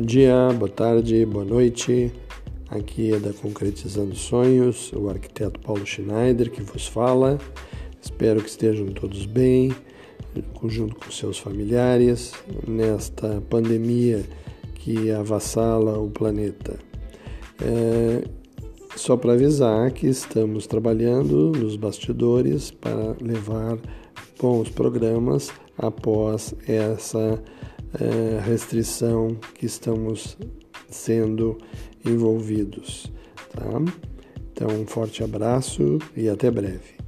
Bom dia, boa tarde, boa noite. Aqui é da Concretizando Sonhos, o arquiteto Paulo Schneider que vos fala. Espero que estejam todos bem, junto com seus familiares, nesta pandemia que avassala o planeta. É, só para avisar que estamos trabalhando nos bastidores para levar bons programas após essa é, restrição que estamos sendo envolvidos. Tá? Então, um forte abraço e até breve.